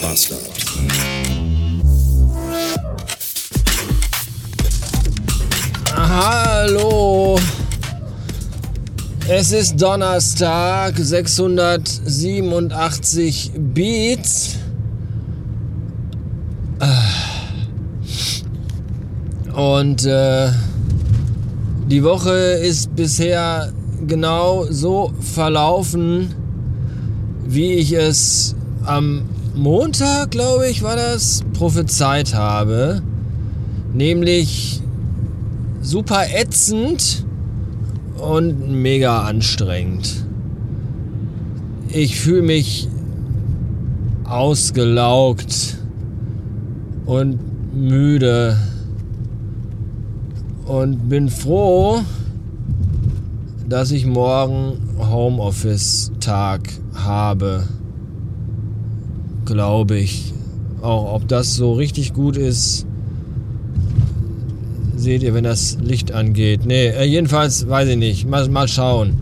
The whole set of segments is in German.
Bastard. Hallo. Es ist Donnerstag, 687 Beats. Und äh, die Woche ist bisher genau so verlaufen, wie ich es am Montag, glaube ich, war das, prophezeit habe. Nämlich super ätzend und mega anstrengend. Ich fühle mich ausgelaugt und müde und bin froh, dass ich morgen Homeoffice-Tag habe. Glaube ich. Auch ob das so richtig gut ist, seht ihr, wenn das Licht angeht. Nee, äh, jedenfalls weiß ich nicht. Mal, mal schauen.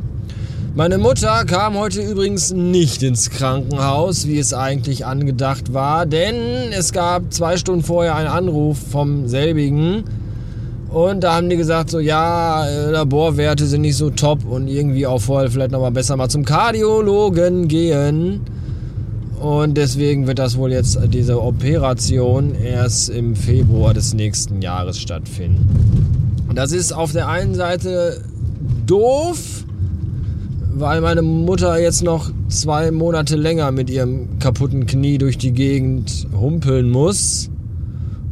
Meine Mutter kam heute übrigens nicht ins Krankenhaus, wie es eigentlich angedacht war, denn es gab zwei Stunden vorher einen Anruf vom selbigen. Und da haben die gesagt, so ja, äh, Laborwerte sind nicht so top und irgendwie auch vorher vielleicht nochmal besser mal zum Kardiologen gehen. Und deswegen wird das wohl jetzt, diese Operation, erst im Februar des nächsten Jahres stattfinden. Das ist auf der einen Seite doof, weil meine Mutter jetzt noch zwei Monate länger mit ihrem kaputten Knie durch die Gegend humpeln muss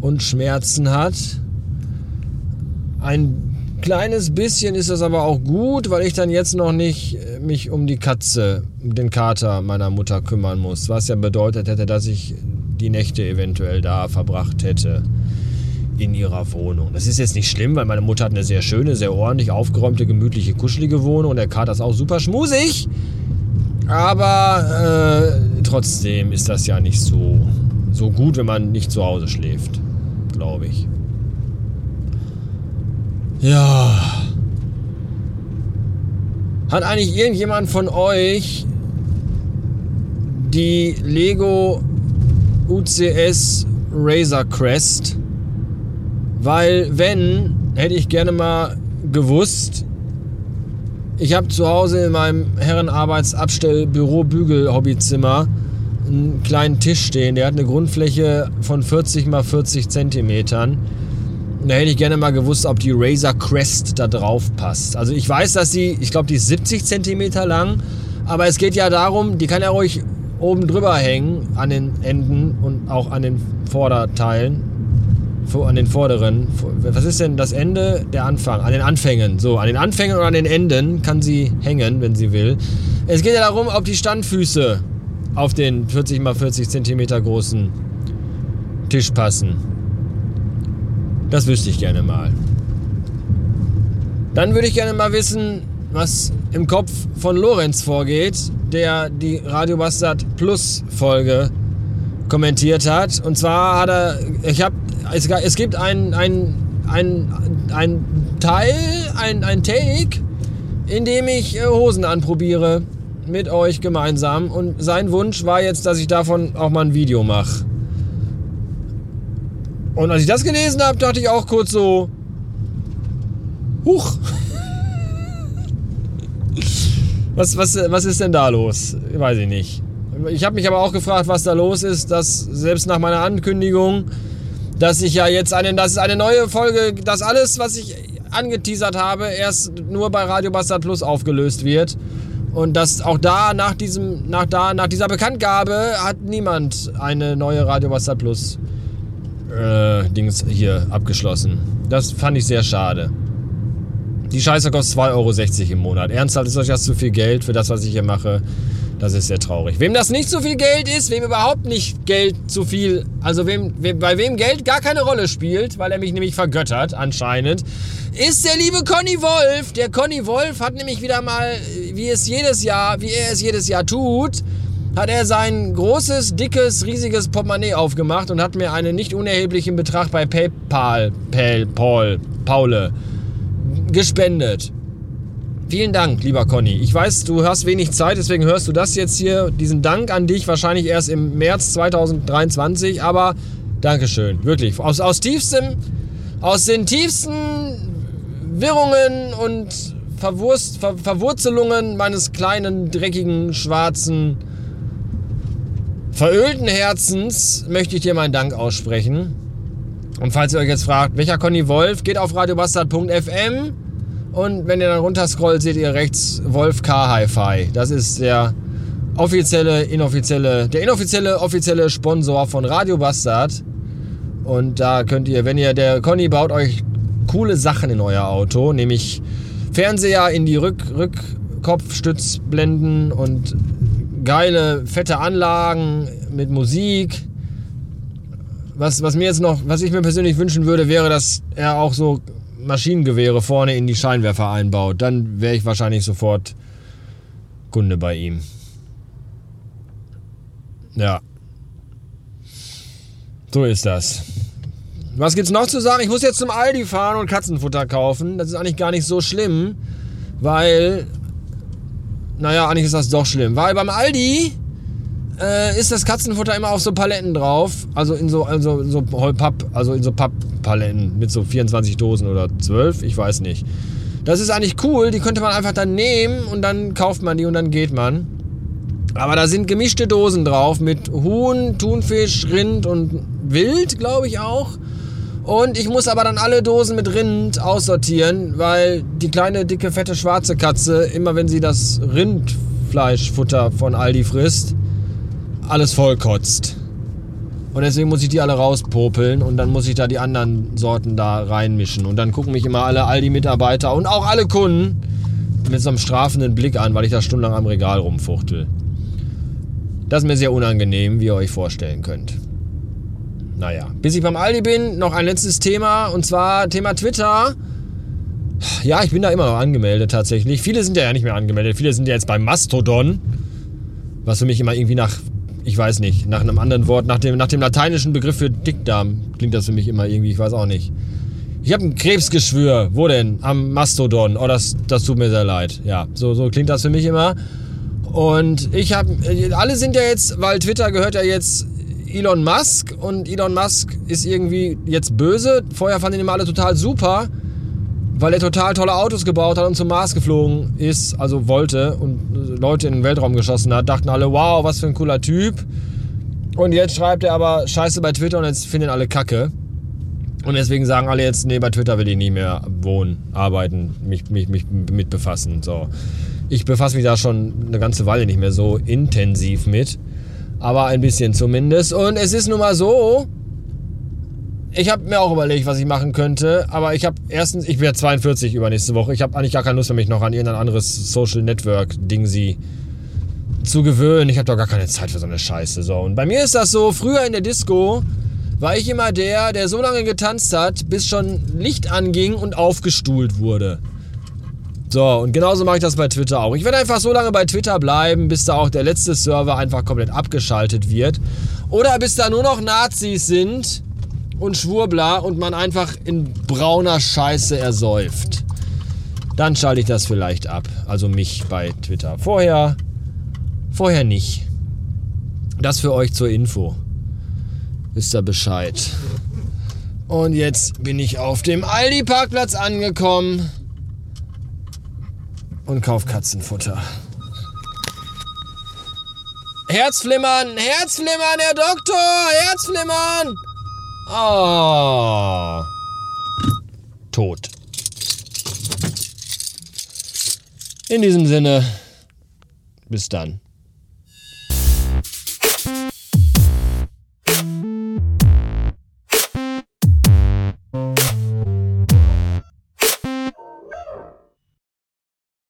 und Schmerzen hat. Ein kleines bisschen ist das aber auch gut, weil ich dann jetzt noch nicht äh, mich um die Katze, den Kater meiner Mutter kümmern muss. Was ja bedeutet hätte, dass ich die Nächte eventuell da verbracht hätte in ihrer Wohnung. Das ist jetzt nicht schlimm, weil meine Mutter hat eine sehr schöne, sehr ordentlich aufgeräumte, gemütliche, kuschelige Wohnung und der Kater ist auch super schmusig. Aber äh, trotzdem ist das ja nicht so, so gut, wenn man nicht zu Hause schläft, glaube ich. Ja. Hat eigentlich irgendjemand von euch die Lego UCS Razor Crest? Weil wenn, hätte ich gerne mal gewusst. Ich habe zu Hause in meinem Herrenarbeitsabstellbüro-Bügel-Hobbyzimmer einen kleinen Tisch stehen. Der hat eine Grundfläche von 40 mal 40 Zentimetern. Da hätte ich gerne mal gewusst, ob die Razor Crest da drauf passt. Also ich weiß, dass sie, ich glaube, die ist 70 cm lang, aber es geht ja darum, die kann ja ruhig oben drüber hängen an den Enden und auch an den Vorderteilen, an den vorderen. Was ist denn das Ende? Der Anfang, an den Anfängen. So, an den Anfängen und an den Enden kann sie hängen, wenn sie will. Es geht ja darum, ob die Standfüße auf den 40 x 40 cm großen Tisch passen. Das wüsste ich gerne mal. Dann würde ich gerne mal wissen, was im Kopf von Lorenz vorgeht, der die Radio Bastard Plus Folge kommentiert hat. Und zwar hat er, ich habe, es, es gibt ein, ein, ein, ein Teil, ein, ein Take, in dem ich äh, Hosen anprobiere mit euch gemeinsam. Und sein Wunsch war jetzt, dass ich davon auch mal ein Video mache. Und als ich das gelesen habe, dachte ich auch kurz so, huch. Was, was, was ist denn da los? Weiß ich nicht. Ich habe mich aber auch gefragt, was da los ist, dass selbst nach meiner Ankündigung, dass ich ja jetzt eine, das ist eine neue Folge, dass alles, was ich angeteasert habe, erst nur bei Radio Bastard Plus aufgelöst wird. Und dass auch da nach diesem, nach da, nach dieser Bekanntgabe hat niemand eine neue Radio Bastard Plus äh, Dings hier abgeschlossen. Das fand ich sehr schade. Die Scheiße kostet 2,60 Euro im Monat. Ernsthaft ist euch das zu viel Geld für das, was ich hier mache? Das ist sehr traurig. Wem das nicht zu viel Geld ist, wem überhaupt nicht Geld zu viel, also wem, wem, bei wem Geld gar keine Rolle spielt, weil er mich nämlich vergöttert anscheinend, ist der liebe Conny Wolf. Der Conny Wolf hat nämlich wieder mal, wie es jedes Jahr, wie er es jedes Jahr tut, hat er sein großes, dickes, riesiges Portemonnaie aufgemacht und hat mir einen nicht unerheblichen Betrag bei PayPal, Pal, Paul, Paule, gespendet. Vielen Dank, lieber Conny. Ich weiß, du hast wenig Zeit, deswegen hörst du das jetzt hier. Diesen Dank an dich wahrscheinlich erst im März 2023, aber Dankeschön, wirklich. Aus, aus tiefstem, aus den tiefsten Wirrungen und Verwurst, Ver, Verwurzelungen meines kleinen, dreckigen, schwarzen, verölten Herzens möchte ich dir meinen Dank aussprechen. Und falls ihr euch jetzt fragt, welcher Conny Wolf, geht auf radiobastard.fm und wenn ihr dann runterscrollt, seht ihr rechts Wolf K Hi-Fi. Das ist der offizielle, inoffizielle, der inoffizielle, offizielle Sponsor von Radio Bastard. Und da könnt ihr, wenn ihr, der Conny baut euch coole Sachen in euer Auto, nämlich Fernseher in die Rück, Rückkopfstützblenden und geile, fette Anlagen mit Musik. Was, was mir jetzt noch, was ich mir persönlich wünschen würde, wäre, dass er auch so Maschinengewehre vorne in die Scheinwerfer einbaut, dann wäre ich wahrscheinlich sofort Kunde bei ihm. Ja. So ist das. Was gibt's noch zu sagen? Ich muss jetzt zum Aldi fahren und Katzenfutter kaufen. Das ist eigentlich gar nicht so schlimm, weil. Naja, eigentlich ist das doch schlimm. Weil beim Aldi äh, ist das Katzenfutter immer auf so Paletten drauf. Also in so, also so Papp, also in so Papppaletten mit so 24 Dosen oder 12, ich weiß nicht. Das ist eigentlich cool, die könnte man einfach dann nehmen und dann kauft man die und dann geht man. Aber da sind gemischte Dosen drauf mit Huhn, Thunfisch, Rind und Wild, glaube ich auch. Und ich muss aber dann alle Dosen mit Rind aussortieren, weil die kleine, dicke, fette, schwarze Katze, immer wenn sie das Rindfleischfutter von Aldi frisst, alles vollkotzt. Und deswegen muss ich die alle rauspopeln und dann muss ich da die anderen Sorten da reinmischen. Und dann gucken mich immer alle Aldi-Mitarbeiter und auch alle Kunden mit so einem strafenden Blick an, weil ich da stundenlang am Regal rumfuchtel. Das ist mir sehr unangenehm, wie ihr euch vorstellen könnt. Naja, bis ich beim Aldi bin, noch ein letztes Thema und zwar Thema Twitter. Ja, ich bin da immer noch angemeldet tatsächlich. Viele sind ja nicht mehr angemeldet. Viele sind ja jetzt beim Mastodon. Was für mich immer irgendwie nach ich weiß nicht, nach einem anderen Wort, nach dem, nach dem lateinischen Begriff für Dickdarm klingt das für mich immer irgendwie, ich weiß auch nicht. Ich habe ein Krebsgeschwür. Wo denn? Am Mastodon. Oh, das, das tut mir sehr leid. Ja, so, so klingt das für mich immer. Und ich habe, alle sind ja jetzt, weil Twitter gehört ja jetzt Elon Musk und Elon Musk ist irgendwie jetzt böse. Vorher fanden ihn immer alle total super weil er total tolle Autos gebaut hat und zum Mars geflogen ist, also wollte und Leute in den Weltraum geschossen hat, dachten alle, wow, was für ein cooler Typ. Und jetzt schreibt er aber Scheiße bei Twitter und jetzt finden alle Kacke. Und deswegen sagen alle jetzt, nee, bei Twitter will ich nie mehr wohnen, arbeiten, mich, mich, mich mit befassen. So. Ich befasse mich da schon eine ganze Weile nicht mehr so intensiv mit. Aber ein bisschen zumindest. Und es ist nun mal so, ich habe mir auch überlegt, was ich machen könnte, aber ich habe erstens, ich werde 42 übernächste Woche. Ich habe eigentlich gar keine Lust mehr, mich noch an irgendein anderes Social Network Ding sie zu gewöhnen. Ich habe doch gar keine Zeit für so eine Scheiße. So. Und bei mir ist das so, früher in der Disco war ich immer der, der so lange getanzt hat, bis schon Licht anging und aufgestuhlt wurde. So, und genauso mache ich das bei Twitter auch. Ich werde einfach so lange bei Twitter bleiben, bis da auch der letzte Server einfach komplett abgeschaltet wird. Oder bis da nur noch Nazis sind und Schwurbler und man einfach in brauner Scheiße ersäuft. Dann schalte ich das vielleicht ab. Also mich bei Twitter. Vorher, vorher nicht. Das für euch zur Info. Wisst ihr Bescheid. Und jetzt bin ich auf dem Aldi-Parkplatz angekommen und kauf Katzenfutter. Herzflimmern, Herzflimmern, Herr Doktor, Herzflimmern! Oh. Tot. In diesem Sinne, bis dann.